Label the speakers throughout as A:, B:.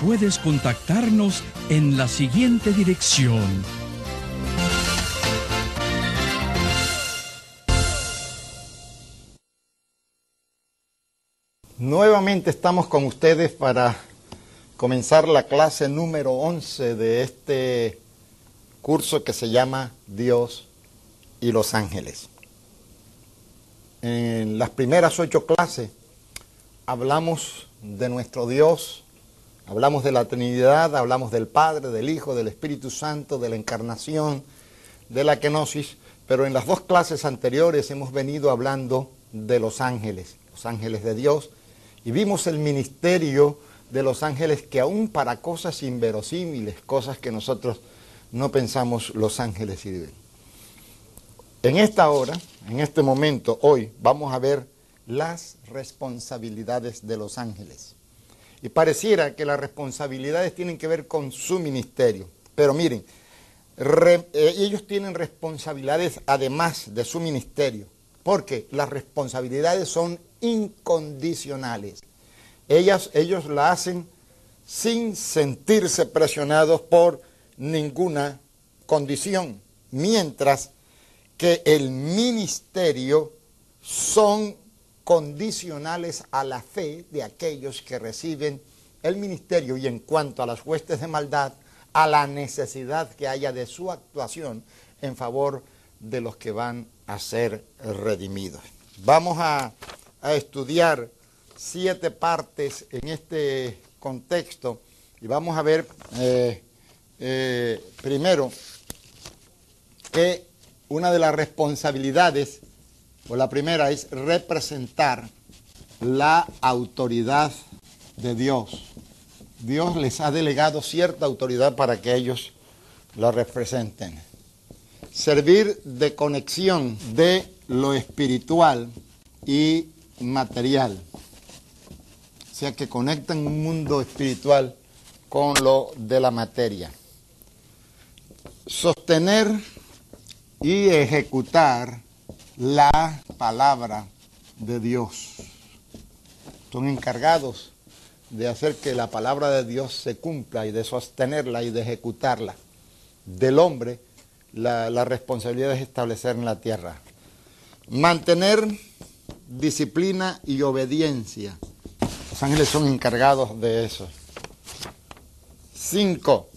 A: puedes contactarnos en la siguiente dirección.
B: Nuevamente estamos con ustedes para comenzar la clase número 11 de este curso que se llama Dios y los ángeles. En las primeras ocho clases hablamos de nuestro Dios, hablamos de la Trinidad, hablamos del Padre, del Hijo, del Espíritu Santo, de la encarnación, de la kenosis, pero en las dos clases anteriores hemos venido hablando de los ángeles, los ángeles de Dios, y vimos el ministerio de los ángeles que aún para cosas inverosímiles, cosas que nosotros no pensamos los ángeles sirven. En esta hora, en este momento, hoy, vamos a ver las responsabilidades de los ángeles. Y pareciera que las responsabilidades tienen que ver con su ministerio. Pero miren, eh, ellos tienen responsabilidades además de su ministerio, porque las responsabilidades son incondicionales. Ellas, ellos la hacen sin sentirse presionados por ninguna condición, mientras que el ministerio son condicionales a la fe de aquellos que reciben el ministerio y en cuanto a las huestes de maldad, a la necesidad que haya de su actuación en favor de los que van a ser redimidos. Vamos a, estudiar siete partes en este contexto y vamos a ver eh, eh, primero, que una de las responsabilidades, o la primera, es representar la autoridad de Dios. Dios les ha delegado cierta autoridad para que ellos la representen. Servir de conexión de lo espiritual y material. O sea, que conectan un mundo espiritual con lo de la materia sostener y ejecutar la palabra de Dios. Son encargados de hacer que la palabra de Dios se cumpla y de sostenerla y de ejecutarla. Del hombre, la, la responsabilidad es establecer en la tierra. Mantener disciplina y obediencia. Los ángeles son encargados de eso. Cinco,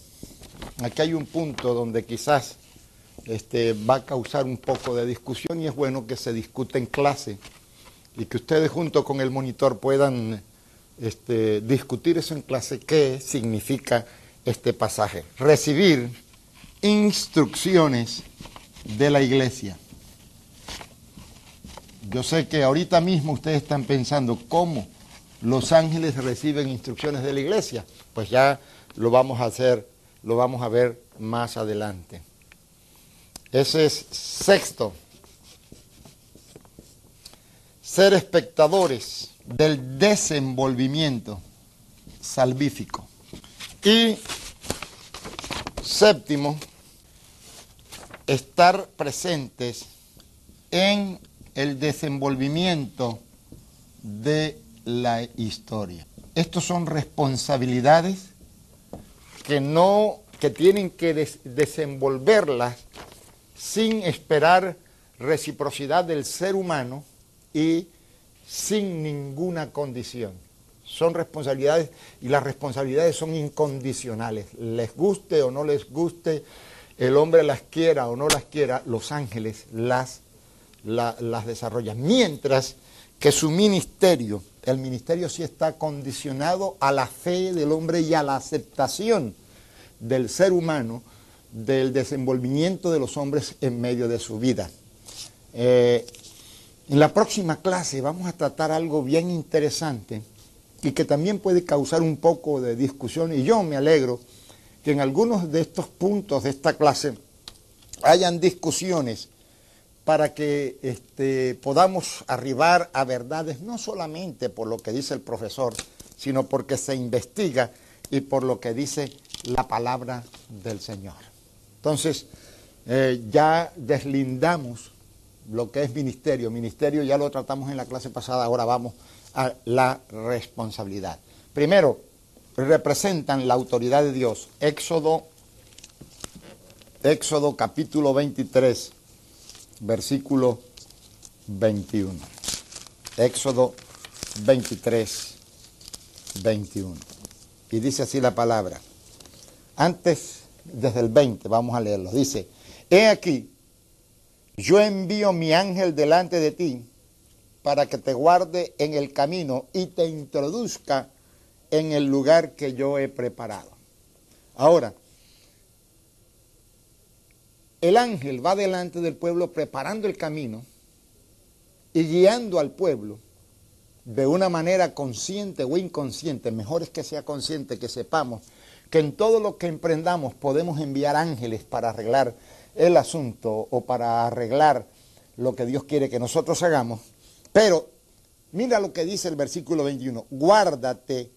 B: aquí hay un punto donde quizás este, va a causar un poco de discusión y es bueno que se discute en clase y que ustedes junto con el monitor puedan este, discutir eso en clase, qué significa este pasaje. Recibir instrucciones de la iglesia. Yo sé que ahorita mismo ustedes están pensando cómo los ángeles reciben instrucciones de la iglesia. Pues ya lo vamos a hacer lo vamos a ver más adelante. Ese es sexto. Ser espectadores del desenvolvimiento salvífico. Y séptimo, estar presentes en el desenvolvimiento de la historia. Estos son responsabilidades que no, que tienen que desenvolverlas sin esperar reciprocidad del ser humano y sin ninguna condición. Son responsabilidades y las responsabilidades son incondicionales. Les guste o no les guste, el hombre las quiera o no las quiera, los ángeles las, las desarrollan. Mientras que su ministerio El ministerio sí está condicionado a la fe del hombre y a la aceptación del ser humano del desenvolvimiento de los hombres en medio de su vida. Eh, en la próxima clase vamos a tratar algo bien interesante y que también puede causar un poco de discusión y yo me alegro que en algunos de estos puntos de esta clase hayan discusiones para que este, podamos arribar a verdades no solamente por lo que dice el profesor, sino porque se investiga y por lo que dice la palabra del Señor. Entonces, eh, ya deslindamos lo que es ministerio. Ministerio ya lo tratamos en la clase pasada, ahora vamos a la responsabilidad. Primero, representan la autoridad de Dios. Éxodo, Éxodo capítulo 23, versículo 21. Éxodo 23, 21. Y dice así la palabra. Antes, desde el 20, vamos a leerlo. Dice, he aquí, yo envío mi ángel delante de ti para que te guarde en el camino y te introduzca en el lugar que yo he preparado. Ahora, el ángel va delante del pueblo preparando el camino y guiando al pueblo de una manera consciente o inconsciente, mejor es que sea consciente, que sepamos que en todo lo que emprendamos podemos enviar ángeles para arreglar el asunto o para arreglar lo que Dios quiere que nosotros hagamos, pero mira lo que dice el versículo 21, guárdate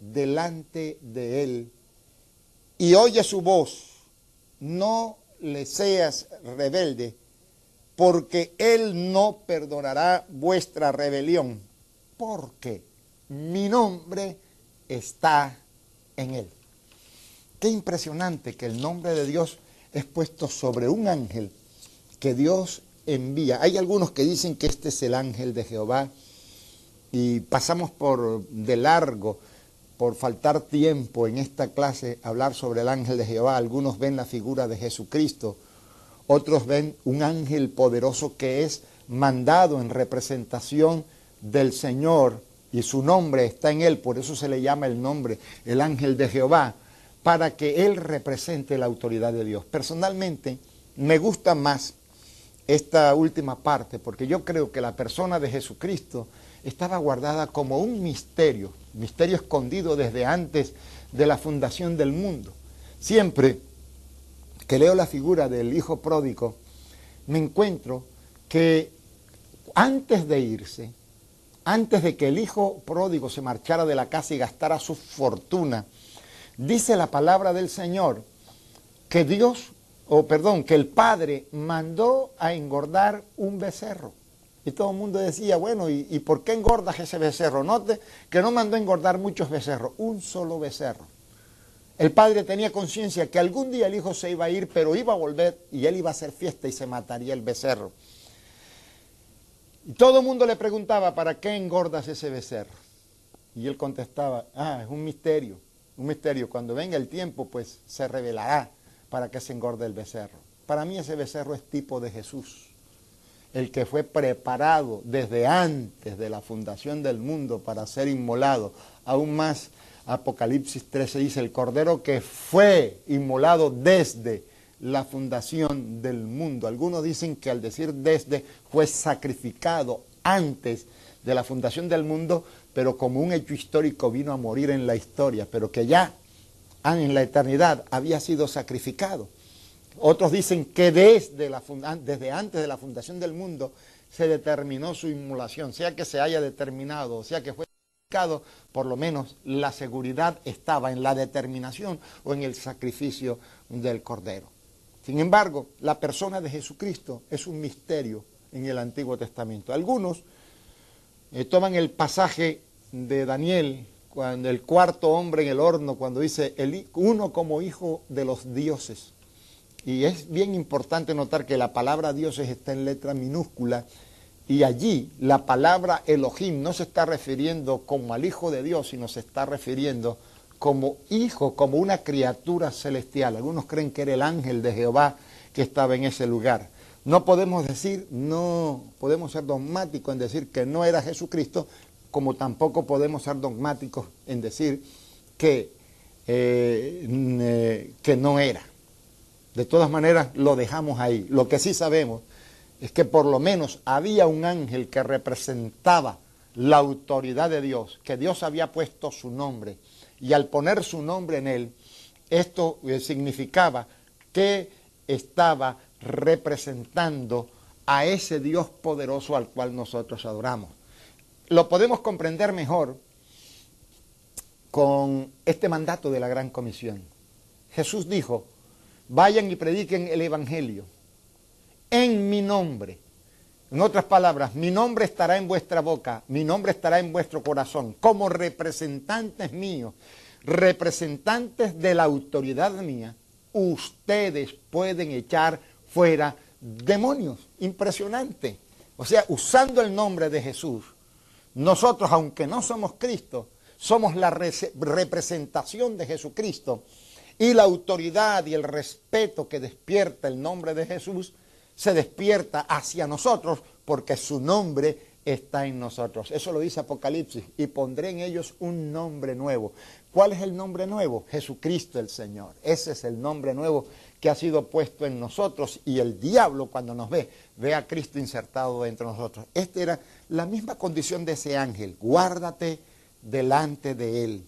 B: delante de él y oye su voz, no le seas rebelde, porque él no perdonará vuestra rebelión, porque mi nombre está en él. Qué impresionante que el nombre de Dios es puesto sobre un ángel que Dios envía. Hay algunos que dicen que este es el ángel de Jehová y pasamos por de largo, por faltar tiempo en esta clase, hablar sobre el ángel de Jehová. Algunos ven la figura de Jesucristo, otros ven un ángel poderoso que es mandado en representación del Señor y su nombre está en él, por eso se le llama el nombre, el ángel de Jehová, para que él represente la autoridad de Dios. Personalmente, me gusta más esta última parte, porque yo creo que la persona de Jesucristo estaba guardada como un misterio, misterio escondido desde antes de la fundación del mundo. Siempre que leo la figura del hijo pródigo, me encuentro que antes de irse, antes de que el hijo pródigo se marchara de la casa y gastara su fortuna, dice la palabra del Señor que Dios o perdón, que el padre mandó a engordar un becerro. Y todo el mundo decía, bueno, ¿y, por qué engordas ese becerro? Note que no mandó a engordar muchos becerros, un solo becerro. El padre tenía conciencia que algún día el hijo se iba a ir, pero iba a volver y él iba a hacer fiesta y se mataría el becerro. Y todo el mundo le preguntaba, ¿para qué engordas ese becerro? Y él contestaba, ah, es un misterio, un misterio. Cuando venga el tiempo, pues se revelará para que se engorde el becerro. Para mí ese becerro es tipo de Jesús, el que fue preparado desde antes de la fundación del mundo para ser inmolado. Aún más, Apocalipsis 13 dice, el cordero que fue inmolado desde la fundación del mundo. Algunos dicen que al decir desde fue sacrificado antes de la fundación del mundo, pero como un hecho histórico vino a morir en la historia, pero que ya en la eternidad había sido sacrificado. Otros dicen que desde, antes de la fundación del mundo se determinó su inmolación, sea que se haya determinado, sea que fue sacrificado, por lo menos la seguridad estaba en la determinación o en el sacrificio del Cordero. Sin embargo, la persona de Jesucristo es un misterio en el Antiguo Testamento. Algunos eh, toman el pasaje de Daniel cuando el cuarto hombre en el horno, cuando dice el, uno como hijo de los dioses. Y es bien importante notar que la palabra dioses está en letra minúscula y allí la palabra Elohim no se está refiriendo como al hijo de Dios, sino se está refiriendo como hijo, como una criatura celestial. Algunos creen que era el ángel de Jehová que estaba en ese lugar. No podemos decir, no podemos ser dogmáticos en decir que no era Jesucristo, como tampoco podemos ser dogmáticos en decir que, eh, eh, que no era. De todas maneras, lo dejamos ahí. Lo que sí sabemos es que por lo menos había un ángel que representaba la autoridad de Dios, que Dios había puesto su nombre. Y al poner su nombre en él, esto eh, significaba que estaba representando a ese Dios poderoso al cual nosotros adoramos. Lo podemos comprender mejor con este mandato de la Gran Comisión. Jesús dijo, vayan y prediquen el Evangelio en mi nombre. En otras palabras, mi nombre estará en vuestra boca, mi nombre estará en vuestro corazón, como representantes míos, representantes de la autoridad mía, ustedes pueden echar fuera demonios. Impresionante. O sea, usando el nombre de Jesús, nosotros, aunque no somos Cristo, somos la representación de Jesucristo y la autoridad y el respeto que despierta el nombre de Jesús se despierta hacia nosotros porque su nombre está en nosotros. Eso lo dice Apocalipsis. Y pondré en ellos un nombre nuevo. ¿Cuál es el nombre nuevo? Jesucristo el Señor. Ese es el nombre nuevo que ha sido puesto en nosotros. Y el diablo cuando nos ve, ve a Cristo insertado dentro de nosotros. Esta era la misma condición de ese ángel. Guárdate delante de él.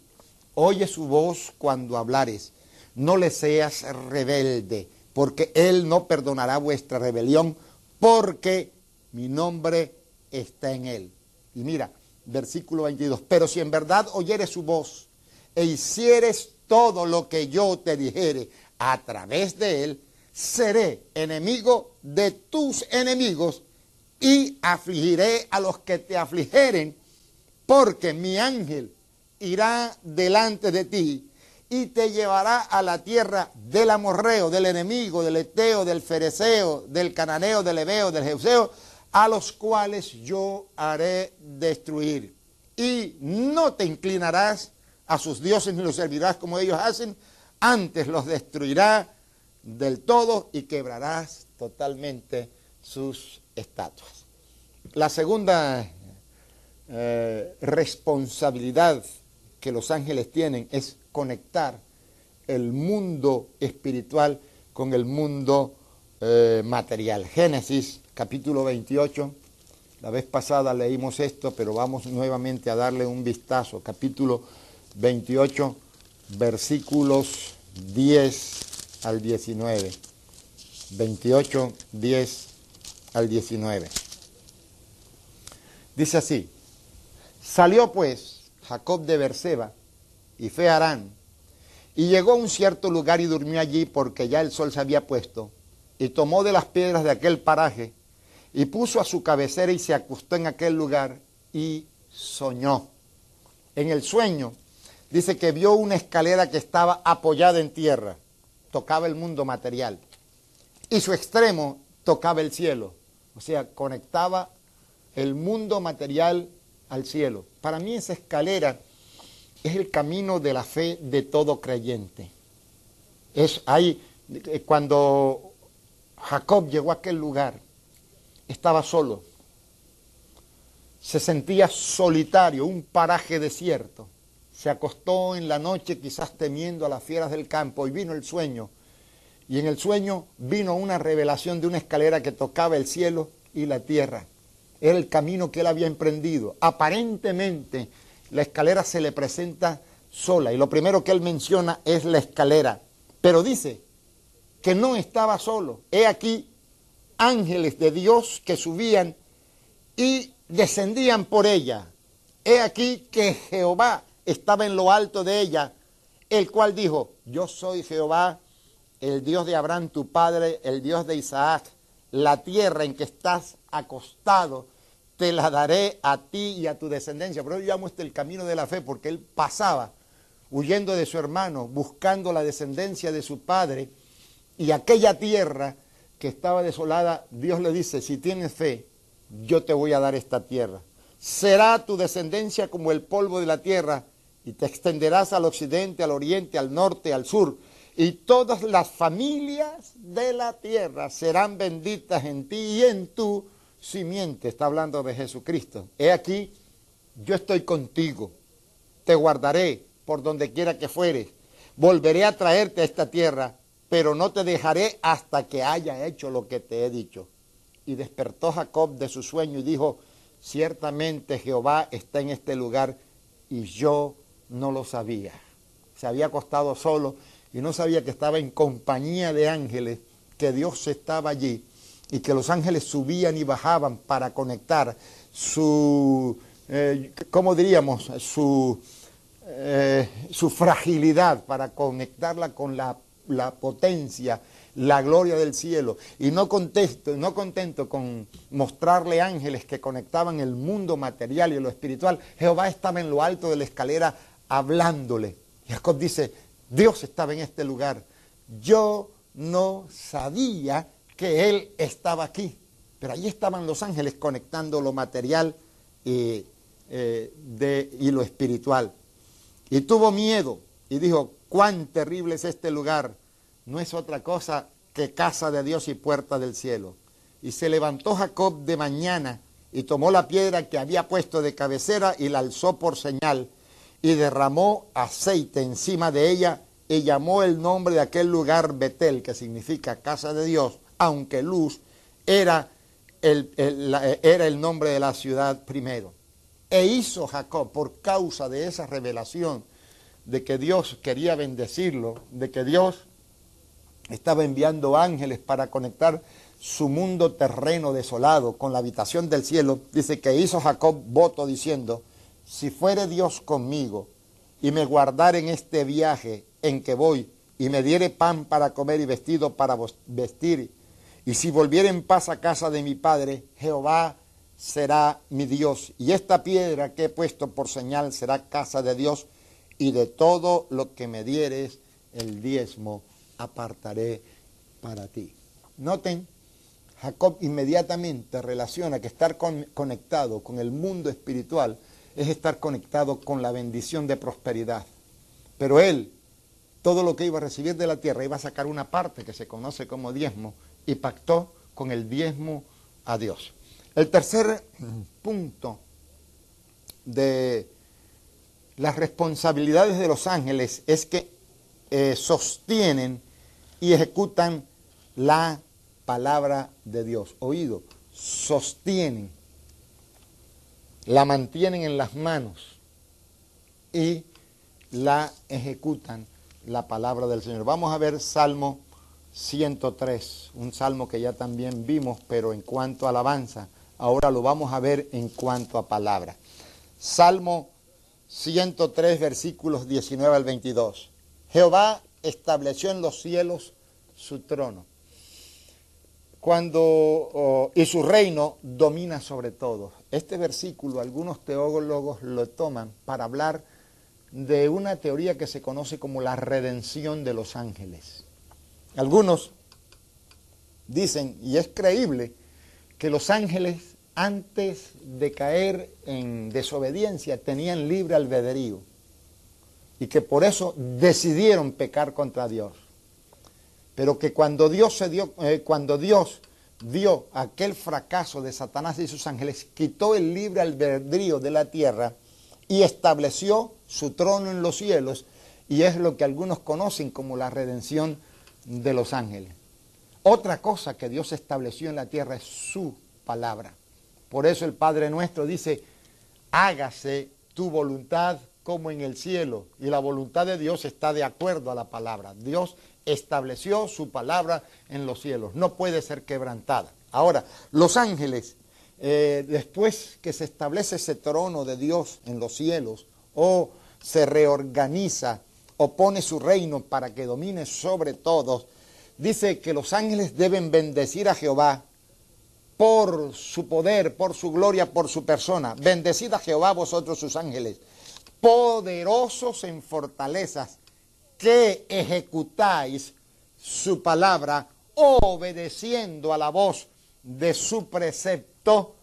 B: Oye su voz cuando hablares. No le seas rebelde porque Él no perdonará vuestra rebelión, porque mi nombre está en Él. Y mira, versículo 22, pero si en verdad oyeres su voz e hicieres todo lo que yo te dijere a través de Él, seré enemigo de tus enemigos y afligiré a los que te afligeren, porque mi ángel irá delante de ti y te llevará a la tierra del amorreo, del enemigo, del eteo, del fereceo, del cananeo, del ebeo, del jeuseo, a los cuales yo haré destruir. Y no te inclinarás a sus dioses ni los servirás como ellos hacen, antes los destruirá del todo y quebrarás totalmente sus estatuas. La segunda eh, responsabilidad que los ángeles tienen es conectar el mundo espiritual con el mundo eh, material. Génesis capítulo 28, la vez pasada leímos esto, pero vamos nuevamente a darle un vistazo. Capítulo 28, versículos 10 al 19. 28, 10 al 19. Dice así, salió pues Jacob de Berseba y fue a Arán. Y llegó a un cierto lugar y durmió allí porque ya el sol se había puesto. Y tomó de las piedras de aquel paraje y puso a su cabecera y se acostó en aquel lugar y soñó. En el sueño dice que vio una escalera que estaba apoyada en tierra, tocaba el mundo material, y su extremo tocaba el cielo, o sea, conectaba el mundo material al cielo. Para mí esa escalera es el camino de la fe de todo creyente. Es ahí, eh, cuando Jacob llegó a aquel lugar, estaba solo. Se sentía solitario, un paraje desierto. Se acostó en la noche quizás temiendo a las fieras del campo y vino el sueño. Y en el sueño vino una revelación de una escalera que tocaba el cielo y la tierra. Era el camino que él había emprendido. Aparentemente la escalera se le presenta sola y lo primero que él menciona es la escalera. Pero dice que no estaba solo. He aquí ángeles de Dios que subían y descendían por ella. He aquí que Jehová estaba en lo alto de ella, el cual dijo, yo soy Jehová, el Dios de Abraham tu padre, el Dios de Isaac, la tierra en que estás acostado te la daré a ti y a tu descendencia. Pero yo llamo este el camino de la fe porque él pasaba huyendo de su hermano, buscando la descendencia de su padre y aquella tierra que estaba desolada, Dios le dice, si tienes fe, yo te voy a dar esta tierra. Será tu descendencia como el polvo de la tierra y te extenderás al occidente, al oriente, al norte, al sur. Y todas las familias de la tierra serán benditas en ti y en tu simiente, está hablando de Jesucristo. He aquí, yo estoy contigo, te guardaré por donde quiera que fueres, volveré a traerte a esta tierra, pero no te dejaré hasta que haya hecho lo que te he dicho. Y despertó Jacob de su sueño y dijo, ciertamente Jehová está en este lugar y yo no lo sabía. Se había acostado solo y no sabía que estaba en compañía de ángeles, que Dios estaba allí y que los ángeles subían y bajaban para conectar su, eh, ¿cómo diríamos? Su, eh, su fragilidad, para conectarla con la, la potencia la gloria del cielo. Y no contento, no contento con mostrarle ángeles que conectaban el mundo material y lo espiritual, Jehová estaba en lo alto de la escalera hablándole. Jacob dice, Dios estaba en este lugar. Yo no sabía que Él estaba aquí. Pero allí estaban los ángeles conectando lo material y, eh, de, y lo espiritual. Y tuvo miedo y dijo, cuán terrible es este lugar no es otra cosa que casa de Dios y puerta del cielo. Y se levantó Jacob de mañana y tomó la piedra que había puesto de cabecera y la alzó por señal y derramó aceite encima de ella y llamó el nombre de aquel lugar Betel, que significa casa de Dios, aunque Luz era el, era el nombre de la ciudad primero. E hizo Jacob, por causa de esa revelación, de que Dios quería bendecirlo, de que Dios estaba enviando ángeles para conectar su mundo terreno desolado con la habitación del cielo, dice que hizo Jacob voto diciendo, si fuere Dios conmigo y me guardare en este viaje en que voy y me diere pan para comer y vestido para vestir, y si volviere en paz a casa de mi padre, Jehová será mi Dios, y esta piedra que he puesto por señal será casa de Dios, y de todo lo que me dieres el diezmo apartaré para ti. Noten, Jacob inmediatamente relaciona que estar conectado con el mundo espiritual es estar conectado con la bendición de prosperidad. Pero él, todo lo que iba a recibir de la tierra, iba a sacar una parte que se conoce como diezmo y pactó con el diezmo a Dios. El tercer punto de las responsabilidades de los ángeles es que eh, sostienen y ejecutan la palabra de Dios. Oído, sostienen, la mantienen en las manos y la ejecutan la palabra del Señor. Vamos a ver Salmo 103, un salmo que ya también vimos, pero en cuanto a alabanza, ahora lo vamos a ver en cuanto a palabra. Salmo 103, versículos 19 al 22. Jehová estableció en los cielos su trono. Cuando, y su reino domina sobre todo. Este versículo algunos teólogos lo toman para hablar de una teoría que se conoce como la redención de los ángeles. Algunos dicen, y es creíble, que los ángeles antes de caer en desobediencia tenían libre albedrío y que por eso decidieron pecar contra Dios. Pero que cuando Dios se dio, eh, cuando Dios dio aquel fracaso de Satanás y sus ángeles, quitó el libre albedrío de la tierra y estableció su trono en los cielos, y es lo que algunos conocen como la redención de los ángeles. Otra cosa que Dios estableció en la tierra es su palabra. Por eso el Padre nuestro dice, hágase tu voluntad como en el cielo. Y la voluntad de Dios está de acuerdo a la palabra. Dios estableció su palabra en los cielos. No puede ser quebrantada. Ahora, los ángeles, eh, después que se establece ese trono de Dios en los cielos, o se reorganiza, o pone su reino para que domine sobre todos, dice que los ángeles deben bendecir a Jehová por su poder, por su gloria, por su persona. Bendecid a Jehová vosotros sus ángeles poderosos en fortalezas, que ejecutáis su palabra, obedeciendo a la voz de su precepto,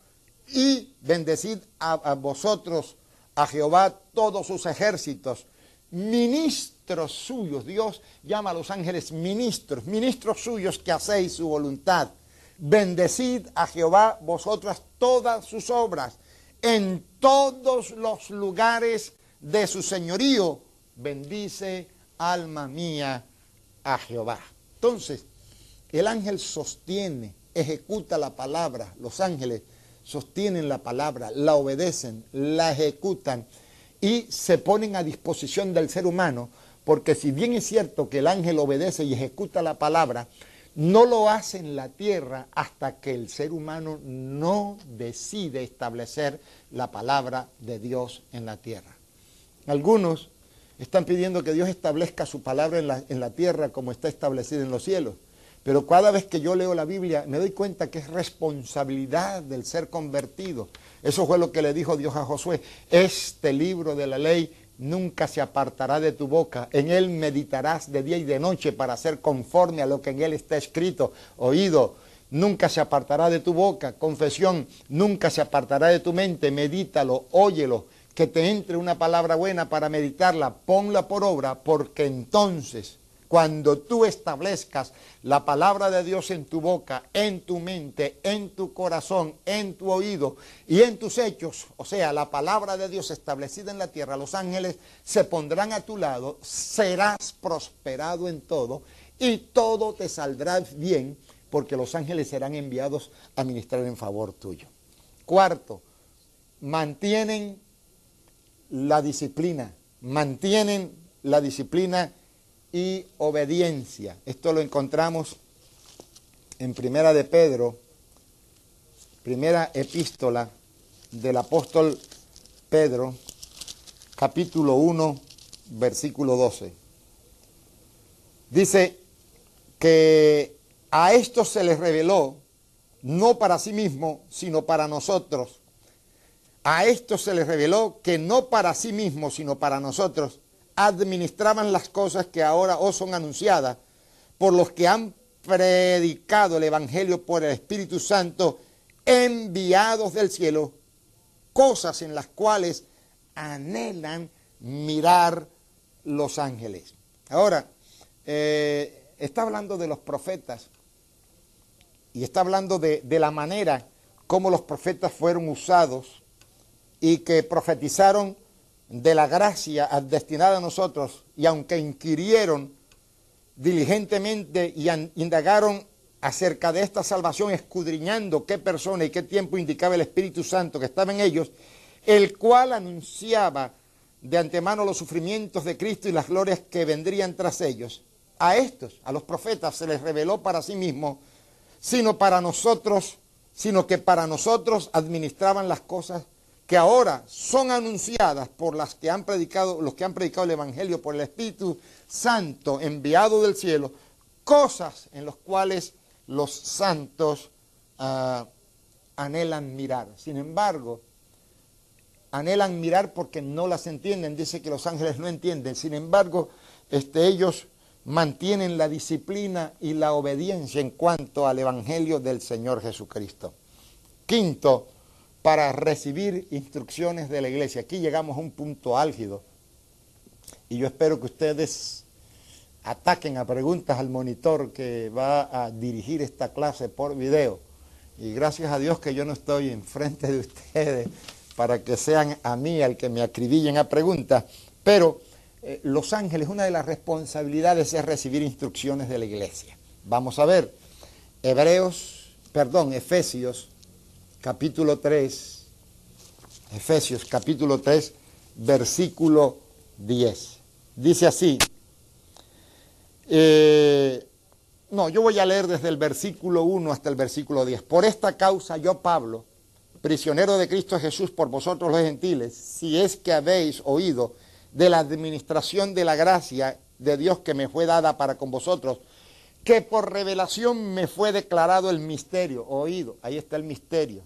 B: y bendecid a, vosotros, a Jehová, todos sus ejércitos, ministros suyos. Dios llama a los ángeles ministros, ministros suyos que hacéis su voluntad. Bendecid a Jehová vosotras todas sus obras en todos los lugares de su señorío. Bendice, alma mía, a Jehová. Entonces, el ángel sostiene, ejecuta la palabra. Los ángeles sostienen la palabra, la obedecen, la ejecutan y se ponen a disposición del ser humano, porque si bien es cierto que el ángel obedece y ejecuta la palabra, no lo hace en la tierra hasta que el ser humano no decide establecer la palabra de Dios en la tierra. Algunos están pidiendo que Dios establezca su palabra en la, en la tierra como está establecida en los cielos. Pero cada vez que yo leo la Biblia me doy cuenta que es responsabilidad del ser convertido. Eso fue lo que le dijo Dios a Josué. Este libro de la ley nunca se apartará de tu boca. En él meditarás de día y de noche para ser conforme a lo que en él está escrito. Oído, nunca se apartará de tu boca. Confesión, nunca se apartará de tu mente. Medítalo, óyelo. Que te entre una palabra buena para meditarla. Ponla por obra porque entonces cuando tú establezcas la palabra de Dios en tu boca, en tu mente, en tu corazón, en tu oído y en tus hechos, o sea, la palabra de Dios establecida en la tierra, los ángeles se pondrán a tu lado, serás prosperado en todo y todo te saldrá bien porque los ángeles serán enviados a ministrar en favor tuyo. Cuarto, mantienen la disciplina, mantienen la disciplina y obediencia. Esto lo encontramos en Primera de Pedro, primera epístola del apóstol Pedro, capítulo 1, versículo 12. Dice que a esto se les reveló, no para sí mismo, sino para nosotros. A esto se les reveló que no para sí mismo, sino para nosotros administraban las cosas que ahora os son anunciadas por los que han predicado el Evangelio por el Espíritu Santo, enviados del cielo, cosas en las cuales anhelan mirar los ángeles. Ahora, eh, está hablando de los profetas y está hablando de, de la manera como los profetas fueron usados y que profetizaron de la gracia destinada a nosotros, y aunque inquirieron diligentemente y indagaron acerca de esta salvación, escudriñando qué persona y qué tiempo indicaba el Espíritu Santo que estaba en ellos, el cual anunciaba de antemano los sufrimientos de Cristo y las glorias que vendrían tras ellos. A estos, a los profetas, se les reveló para sí mismo, sino para nosotros, sino que para nosotros administraban las cosas que ahora son anunciadas por las que han predicado, los que han predicado el Evangelio por el Espíritu Santo enviado del cielo, cosas en las cuales los santos ah, anhelan mirar. Sin embargo, anhelan mirar porque no las entienden. Dice que los ángeles no entienden. Sin embargo, este, ellos mantienen la disciplina y la obediencia en cuanto al Evangelio del Señor Jesucristo. Quinto, para recibir instrucciones de la iglesia. Aquí llegamos a un punto álgido y yo espero que ustedes ataquen a preguntas al monitor que va a dirigir esta clase por video. Y gracias a Dios que yo no estoy enfrente de ustedes para que sean a mí al que me acribillen a preguntas. Pero eh, los ángeles, una de las responsabilidades es recibir instrucciones de la iglesia. Vamos a ver, Hebreos, perdón, Efesios capítulo 3, Efesios capítulo 3, versículo 10. Dice así, eh, no, yo voy a leer desde el versículo 1 hasta el versículo 10. Por esta causa yo, Pablo, prisionero de Cristo Jesús por vosotros los gentiles, si es que habéis oído de la administración de la gracia de Dios que me fue dada para con vosotros, que por revelación me fue declarado el misterio, oído, ahí está el misterio,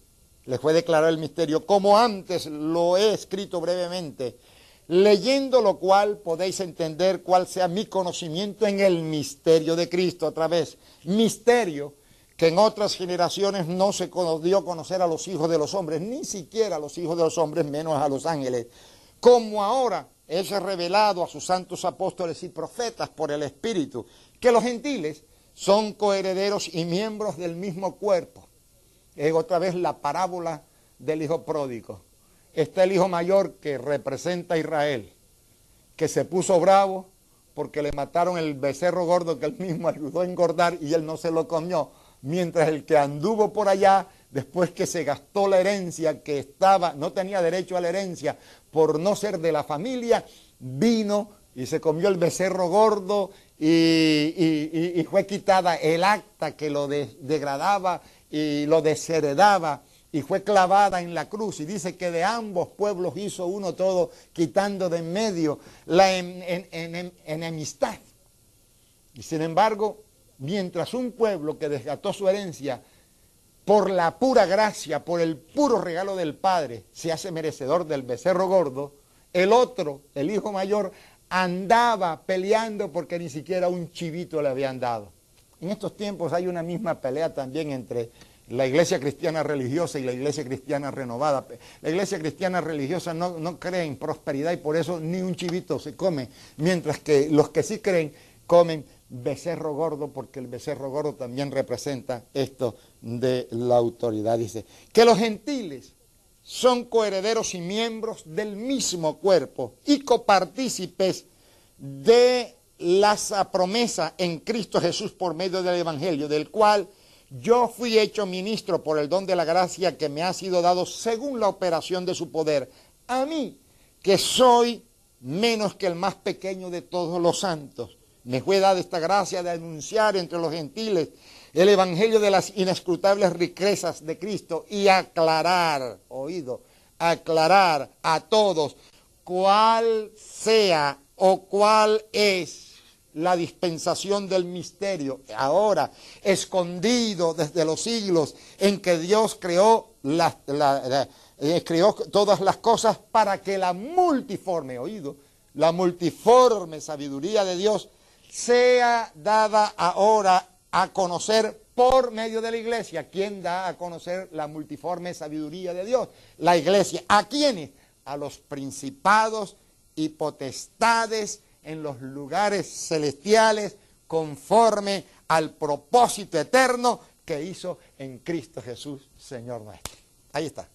B: les fue declarado el misterio, como antes lo he escrito brevemente, leyendo lo cual podéis entender cuál sea mi conocimiento en el misterio de Cristo, otra vez, misterio que en otras generaciones no se dio a conocer a los hijos de los hombres, ni siquiera a los hijos de los hombres, menos a los ángeles, como ahora es revelado a sus santos apóstoles y profetas por el Espíritu, que los gentiles son coherederos y miembros del mismo cuerpo es otra vez la parábola del hijo pródigo. está el hijo mayor que representa a Israel, que se puso bravo porque le mataron el becerro gordo que él mismo ayudó a engordar y él no se lo comió, mientras el que anduvo por allá, después que se gastó la herencia, que estaba, no tenía derecho a la herencia por no ser de la familia, vino y se comió el becerro gordo y, fue quitada el acta que lo degradaba y lo desheredaba y fue clavada en la cruz y dice que de ambos pueblos hizo uno todo quitando de en medio la enemistad. Y sin embargo, mientras un pueblo que desgató su herencia por la pura gracia, por el puro regalo del Padre, se hace merecedor del becerro gordo, el otro, el hijo mayor, andaba peleando porque ni siquiera un chivito le habían dado. En estos tiempos hay una misma pelea también entre la iglesia cristiana religiosa y la iglesia cristiana renovada. La iglesia cristiana religiosa no, cree en prosperidad y por eso ni un chivito se come, mientras que los que sí creen comen becerro gordo porque el becerro gordo también representa esto de la autoridad. Dice que los gentiles son coherederos y miembros del mismo cuerpo y copartícipes de la promesa en Cristo Jesús por medio del Evangelio, del cual yo fui hecho ministro por el don de la gracia que me ha sido dado según la operación de su poder. A mí, que soy menos que el más pequeño de todos los santos, me fue dada esta gracia de anunciar entre los gentiles el evangelio de las inescrutables riquezas de Cristo y aclarar, oído, aclarar a todos cuál sea o cuál es la dispensación del misterio, ahora escondido desde los siglos, en que Dios creó, eh, creó todas las cosas para que la multiforme, oído, la multiforme sabiduría de Dios sea dada ahora a conocer por medio de la iglesia. ¿Quién da a conocer la multiforme sabiduría de Dios? La iglesia. ¿A quiénes? A los principados y potestades en los lugares celestiales conforme al propósito eterno que hizo en Cristo Jesús, Señor nuestro. Ahí está.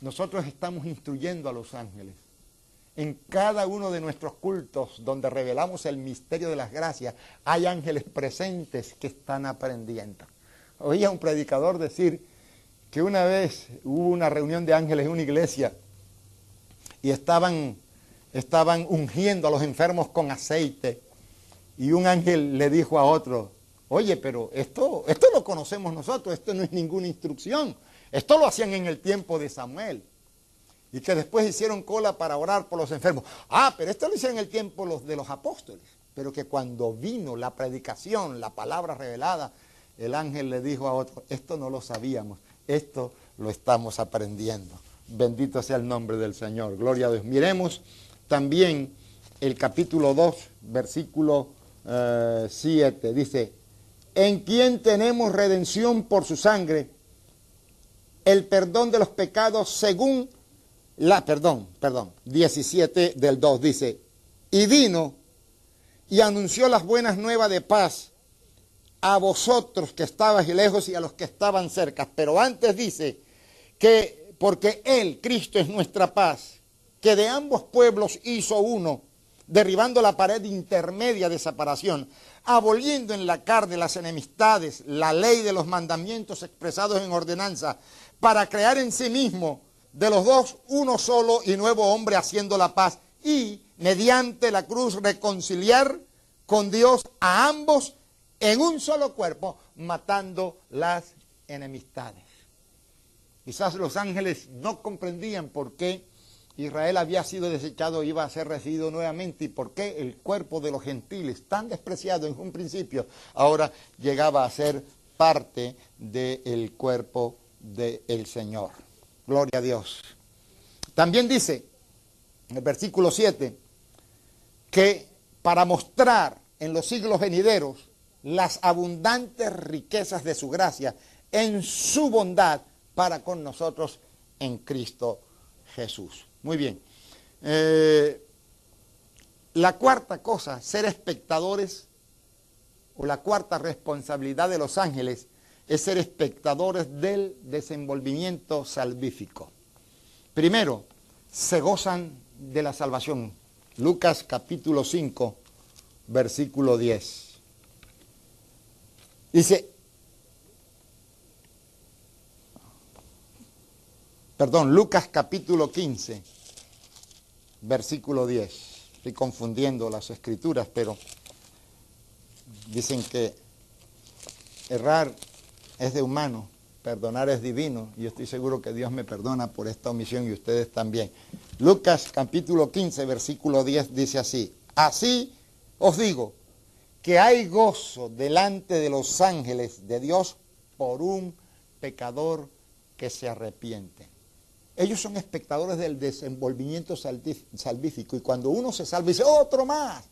B: Nosotros estamos instruyendo a los ángeles. En cada uno de nuestros cultos donde revelamos el misterio de las gracias, hay ángeles presentes que están aprendiendo. Oía un predicador decir que una vez hubo una reunión de ángeles en una iglesia y estaban estaban ungiendo a los enfermos con aceite y un ángel le dijo a otro, oye, pero esto, esto lo conocemos nosotros, esto no es ninguna instrucción, esto lo hacían en el tiempo de Samuel. Y que después hicieron cola para orar por los enfermos. Ah, pero esto lo hicieron en el tiempo los, de los apóstoles. Pero que cuando vino la predicación, la palabra revelada, el ángel le dijo a otro, esto no lo sabíamos, esto lo estamos aprendiendo. Bendito sea el nombre del Señor. Gloria a Dios. Miremos también el capítulo 2, versículo 7, eh, dice, en quien tenemos redención por su sangre, el perdón de los pecados según la, perdón, perdón, 17 del 2 dice, y vino y anunció las buenas nuevas de paz a vosotros que estabais lejos y a los que estaban cerca. Pero antes dice que porque Él, Cristo, es nuestra paz que de ambos pueblos hizo uno, derribando la pared intermedia de separación, aboliendo en la carne las enemistades, la ley de los mandamientos expresados en ordenanza, para crear en sí mismo de los dos uno solo y nuevo hombre haciendo la paz, y mediante la cruz reconciliar con Dios a ambos en un solo cuerpo, matando las enemistades. Quizás los ángeles no comprendían por qué Israel había sido desechado, iba a ser recibido nuevamente. ¿Y por qué el cuerpo de los gentiles, tan despreciado en un principio, ahora llegaba a ser parte del cuerpo del Señor? Gloria a Dios. También dice en el versículo 7 que para mostrar en los siglos venideros las abundantes riquezas de su gracia en su bondad para con nosotros en Cristo Jesús. Muy bien. Eh, la cuarta cosa, ser espectadores, o la cuarta responsabilidad de los ángeles, es ser espectadores del desenvolvimiento salvífico. Primero, se gozan de la salvación. Lucas capítulo 5, versículo 10. Dice, perdón, Lucas capítulo 15, versículo 10. Estoy confundiendo las escrituras, pero dicen que errar es de humano, perdonar es divino, y estoy seguro que Dios me perdona por esta omisión y ustedes también. Lucas capítulo 15, versículo 10 dice así, así os digo que hay gozo delante de los ángeles de Dios por un pecador que se arrepiente. Ellos son espectadores del desenvolvimiento salvífico y cuando uno se salva dice, otro más.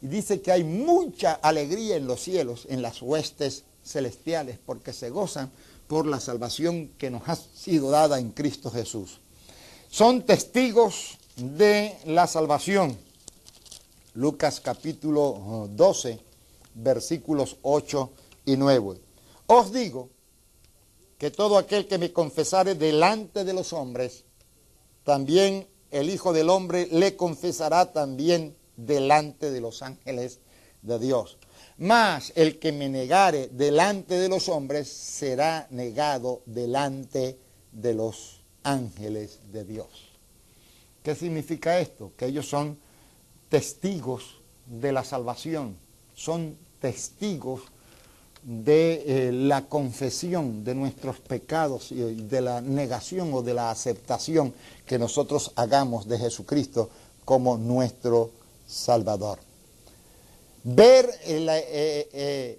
B: Y dice que hay mucha alegría en los cielos, en las huestes celestiales, porque se gozan por la salvación que nos ha sido dada en Cristo Jesús. Son testigos de la salvación. Lucas capítulo 12, versículos 8 y 9. Os digo que todo aquel que me confesare delante de los hombres, también el Hijo del Hombre le confesará también delante de los ángeles de Dios. Mas el que me negare delante de los hombres será negado delante de los ángeles de Dios. ¿Qué significa esto? Que ellos son testigos de la salvación, son testigos de eh, la confesión de nuestros pecados y de la negación o de la aceptación que nosotros hagamos de Jesucristo como nuestro Salvador. Ver, eh, eh,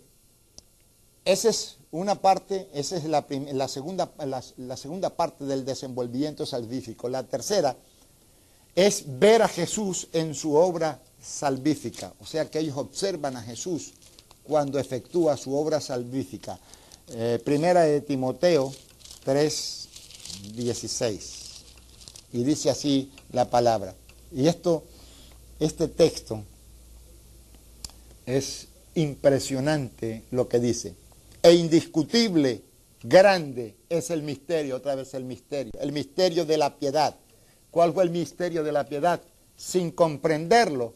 B: esa es una parte, esa es la, segunda, la, segunda parte del desenvolvimiento salvífico. La tercera es ver a Jesús en su obra salvífica, o sea que ellos observan a Jesús cuando efectúa su obra salvífica. Eh, primera de Timoteo 3, 16. Y dice así la palabra. Y esto, este texto es impresionante lo que dice. E indiscutible, grande es el misterio, otra vez el misterio, el misterio de la piedad. ¿Cuál fue el misterio de la piedad? Sin comprenderlo,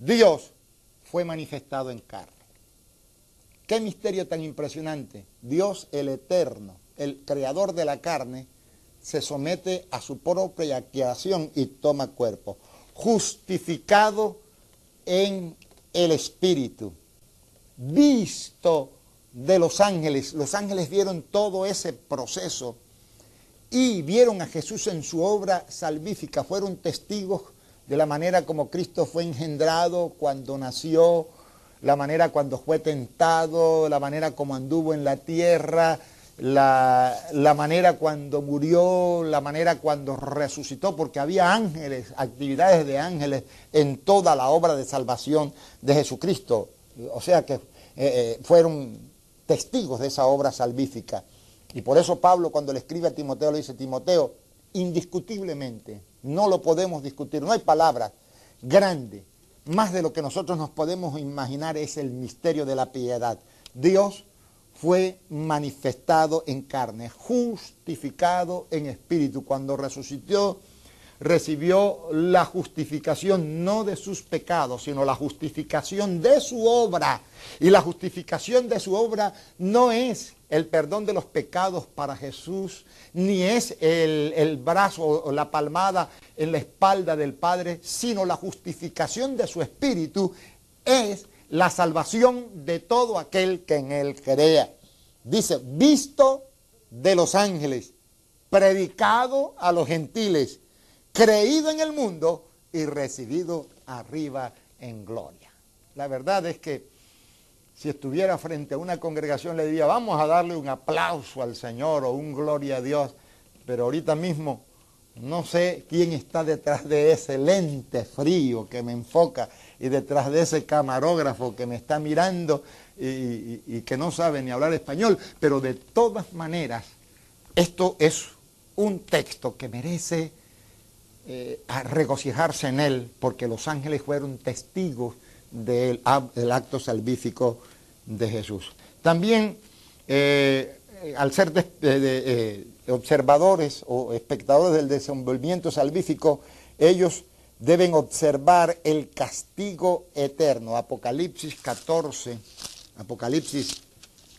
B: Dios fue manifestado en carne. Qué misterio tan impresionante. Dios el eterno, el creador de la carne, se somete a su propia creación y toma cuerpo. Justificado en el Espíritu, visto de los ángeles. Los ángeles vieron todo ese proceso y vieron a Jesús en su obra salvífica. Fueron testigos de la manera como Cristo fue engendrado cuando nació, la manera cuando fue tentado, la manera como anduvo en la tierra, la, manera cuando murió, la manera cuando resucitó, porque había ángeles, actividades de ángeles en toda la obra de salvación de Jesucristo. O sea que eh, eh, fueron testigos de esa obra salvífica. Y por eso Pablo cuando le escribe a Timoteo le dice, Timoteo, indiscutiblemente, no lo podemos discutir, no hay palabras, grande, más de lo que nosotros nos podemos imaginar es el misterio de la piedad. Dios fue manifestado en carne, justificado en espíritu. Cuando resucitó, recibió la justificación no de sus pecados, sino la justificación de su obra. Y la justificación de su obra no es el perdón de los pecados para Jesús, ni es el, el, brazo o la palmada en la espalda del Padre, sino la justificación de su espíritu es la salvación de todo aquel que en él crea. Dice, visto de los ángeles, predicado a los gentiles, creído en el mundo y recibido arriba en gloria. La verdad es que si estuviera frente a una congregación le diría, vamos a darle un aplauso al Señor o un gloria a Dios, pero ahorita mismo no sé quién está detrás de ese lente frío que me enfoca y detrás de ese camarógrafo que me está mirando y, que no sabe ni hablar español, pero de todas maneras, esto es un texto que merece eh, regocijarse en él, porque los ángeles fueron testigos del, acto salvífico de Jesús. También eh, eh, al ser eh, observadores o espectadores del desenvolvimiento salvífico, ellos deben observar el castigo eterno. Apocalipsis 14, Apocalipsis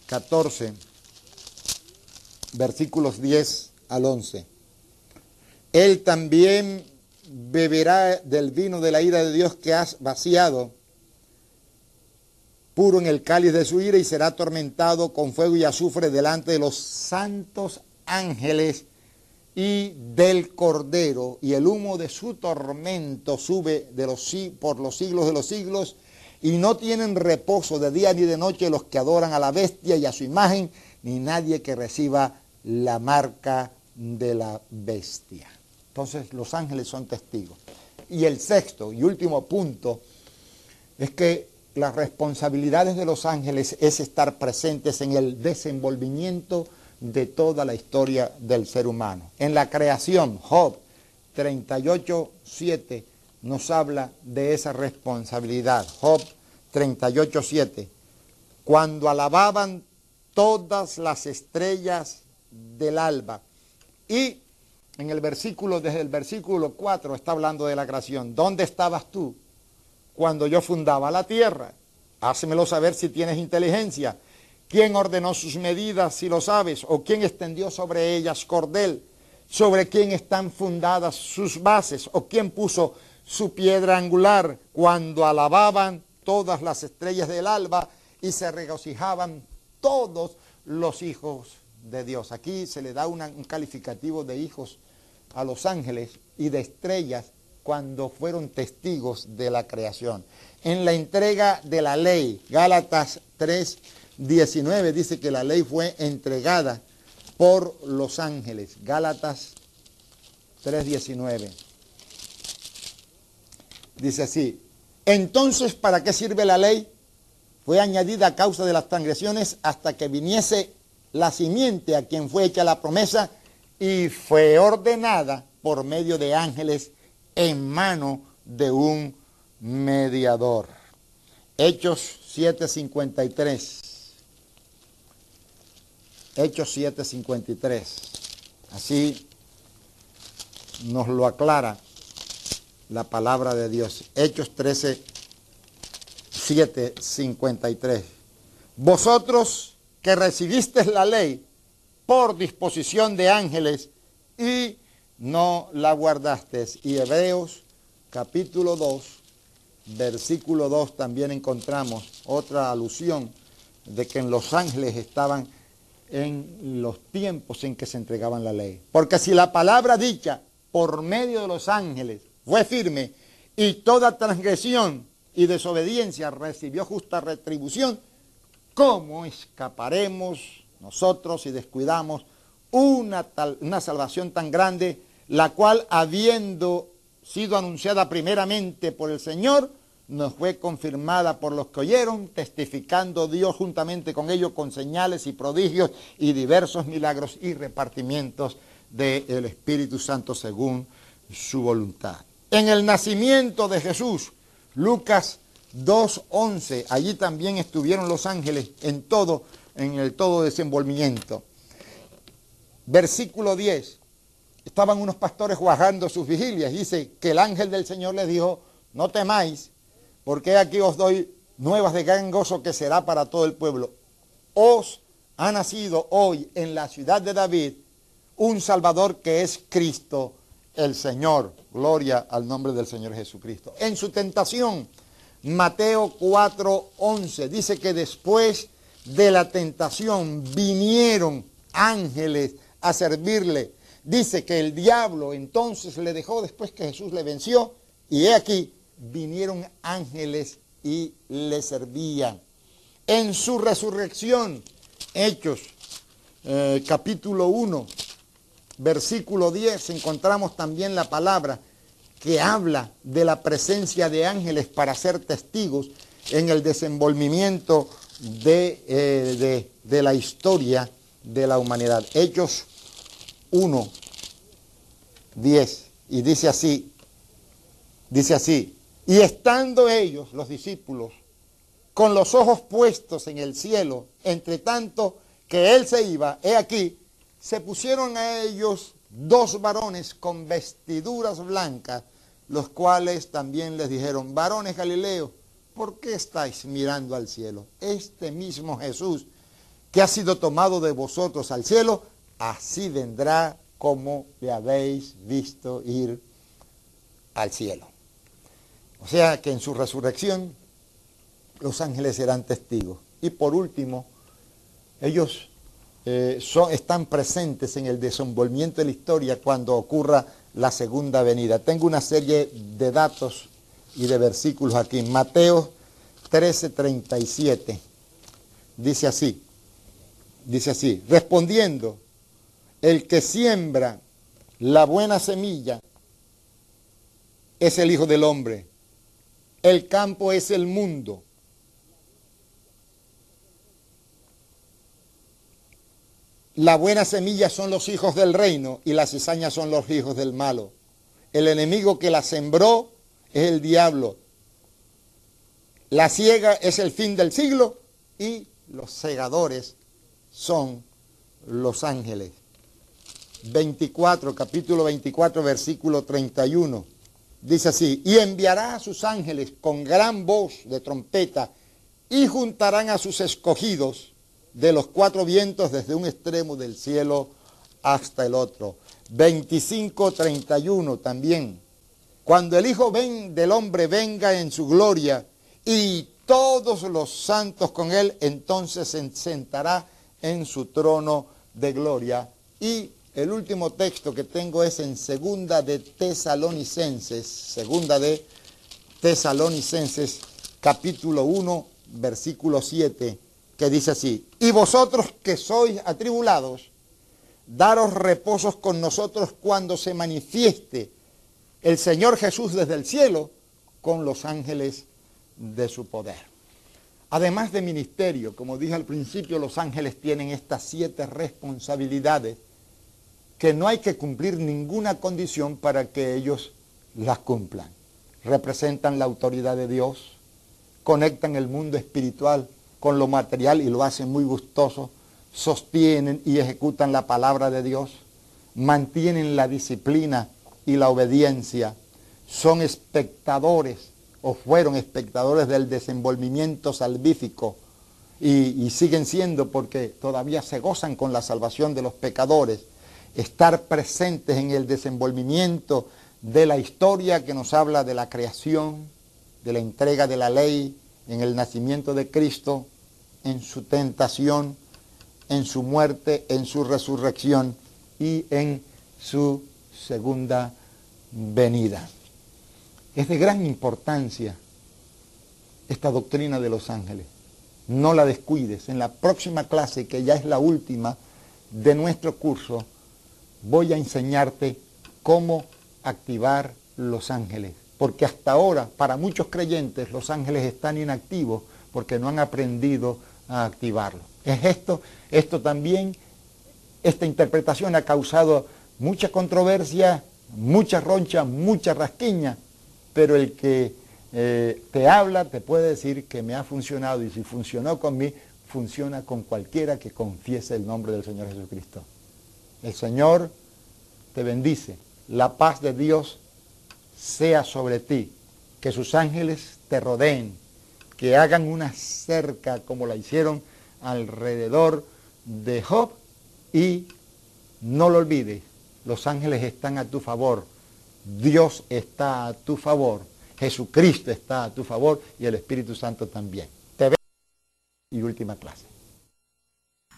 B: 14, versículos 10 al 11. Él también beberá del vino de la ira de Dios que has vaciado, puro en el cáliz de su ira, y será atormentado con fuego y azufre delante de los santos ángeles y del Cordero, y el humo de su tormento sube de los, por los siglos de los siglos, y no tienen reposo de día ni de noche los que adoran a la bestia y a su imagen, ni nadie que reciba la marca de la bestia. Entonces los ángeles son testigos. Y el sexto y último punto es que las responsabilidades de los ángeles es estar presentes en el desenvolvimiento de toda la historia del ser humano. En la creación, Job 38, 7 nos habla de esa responsabilidad. Job 38, 7. Cuando alababan todas las estrellas del alba. Y en el versículo, desde el versículo 4 está hablando de la creación. ¿Dónde estabas tú cuando yo fundaba la tierra? Hácemelo saber si tienes inteligencia. ¿Quién ordenó sus medidas, si lo sabes? ¿O quién extendió sobre ellas cordel? ¿Sobre quién están fundadas sus bases? ¿O quién puso su piedra angular cuando alababan todas las estrellas del alba y se regocijaban todos los hijos de Dios? Aquí se le da un calificativo de hijos a los ángeles y de estrellas cuando fueron testigos de la creación. En la entrega de la ley, Gálatas 3, 19 dice que la ley fue entregada por los ángeles. Gálatas 3:19. Dice así, entonces ¿para qué sirve la ley? Fue añadida a causa de las transgresiones hasta que viniese la simiente a quien fue hecha la promesa y fue ordenada por medio de ángeles en mano de un mediador. Hechos 7:53. Hechos 7:53. Así nos lo aclara la palabra de Dios. Hechos 13, 7, 53. Vosotros que recibisteis la ley por disposición de ángeles y no la guardasteis. Y Hebreos capítulo 2, versículo 2 también encontramos otra alusión de que en los ángeles estaban en los tiempos en que se entregaban la ley. Porque si la palabra dicha por medio de los ángeles fue firme y toda transgresión y desobediencia recibió justa retribución, ¿cómo escaparemos nosotros si descuidamos una, una salvación tan grande, la cual habiendo sido anunciada primeramente por el Señor, nos fue confirmada por los que oyeron, testificando Dios juntamente con ellos con señales y prodigios y diversos milagros y repartimientos del Espíritu Santo según su voluntad. En el nacimiento de Jesús, Lucas 2.11, allí también estuvieron los ángeles en todo, en el todo desenvolvimiento. Versículo 10, estaban unos pastores guajando sus vigilias, dice que el ángel del Señor les dijo, no temáis, porque aquí os doy nuevas de gran gozo que será para todo el pueblo. Os ha nacido hoy en la ciudad de David un Salvador que es Cristo el Señor. Gloria al nombre del Señor Jesucristo. En su tentación, Mateo 4:11 dice que después de la tentación vinieron ángeles a servirle. Dice que el diablo entonces le dejó después que Jesús le venció y he aquí vinieron ángeles y le servían. En su resurrección, Hechos, eh, capítulo 1, versículo 10, encontramos también la palabra que habla de la presencia de ángeles para ser testigos en el desenvolvimiento de, eh, de, de la historia de la humanidad. Hechos 1, 10, y dice así, dice así, y estando ellos, los discípulos, con los ojos puestos en el cielo, entre tanto que él se iba, he aquí, se pusieron a ellos dos varones con vestiduras blancas, los cuales también les dijeron, varones Galileo, ¿por qué estáis mirando al cielo? Este mismo Jesús que ha sido tomado de vosotros al cielo, así vendrá como le habéis visto ir al cielo. O sea que en su resurrección los ángeles serán testigos. Y por último, ellos eh, son, están presentes en el desenvolvimiento de la historia cuando ocurra la segunda venida. Tengo una serie de datos y de versículos aquí. Mateo 13:37 dice así, dice así, respondiendo, el que siembra la buena semilla es el Hijo del Hombre, el campo es el mundo. La buena semilla son los hijos del reino y las cizañas son los hijos del malo. El enemigo que la sembró es el diablo. La ciega es el fin del siglo y los segadores son los ángeles. 24, capítulo 24, versículo 31. Dice así, y enviará a sus ángeles con gran voz de trompeta y juntarán a sus escogidos de los cuatro vientos desde un extremo del cielo hasta el otro. 25, 31 también. Cuando el Hijo ven, del Hombre venga en su gloria y todos los santos con él, entonces se sentará en su trono de gloria. Y el último texto que tengo es en segunda de Tesalonicenses, segunda de Tesalonicenses, capítulo 1, versículo 7 que dice así, y vosotros que sois atribulados, daros reposos con nosotros cuando se manifieste el Señor Jesús desde el cielo con los ángeles de su poder. Además de ministerio, como dije al principio, los ángeles tienen estas siete responsabilidades que no hay que cumplir ninguna condición para que ellos las cumplan. Representan la autoridad de Dios, conectan el mundo espiritual con lo material y lo hacen muy gustoso, sostienen y ejecutan la palabra de Dios, mantienen la disciplina y la obediencia, son espectadores o fueron espectadores del desenvolvimiento salvífico y, y siguen siendo porque todavía se gozan con la salvación de los pecadores, estar presentes en el desenvolvimiento de la historia que nos habla de la creación, de la entrega de la ley, en el nacimiento de Cristo, en su tentación, en su muerte, en su resurrección y en su segunda venida. Es de gran importancia esta doctrina de los ángeles. No la descuides. En la próxima clase, que ya es la última de nuestro curso, voy a enseñarte cómo activar los ángeles porque hasta ahora para muchos creyentes los ángeles están inactivos porque no han aprendido a activarlo. Es esto, esto también, esta interpretación ha causado mucha controversia, mucha roncha, mucha rasquiña, pero el que eh, te habla te puede decir que me ha funcionado y si funcionó con mí, funciona con cualquiera que confiese el nombre del Señor Jesucristo. El Señor te bendice. La paz de Dios sea sobre ti, que sus ángeles te rodeen, que hagan una cerca como la hicieron alrededor de Job y no lo olvides, los ángeles están a tu favor, Dios está a tu favor, Jesucristo está a tu favor y el Espíritu Santo también. Te veo y última clase.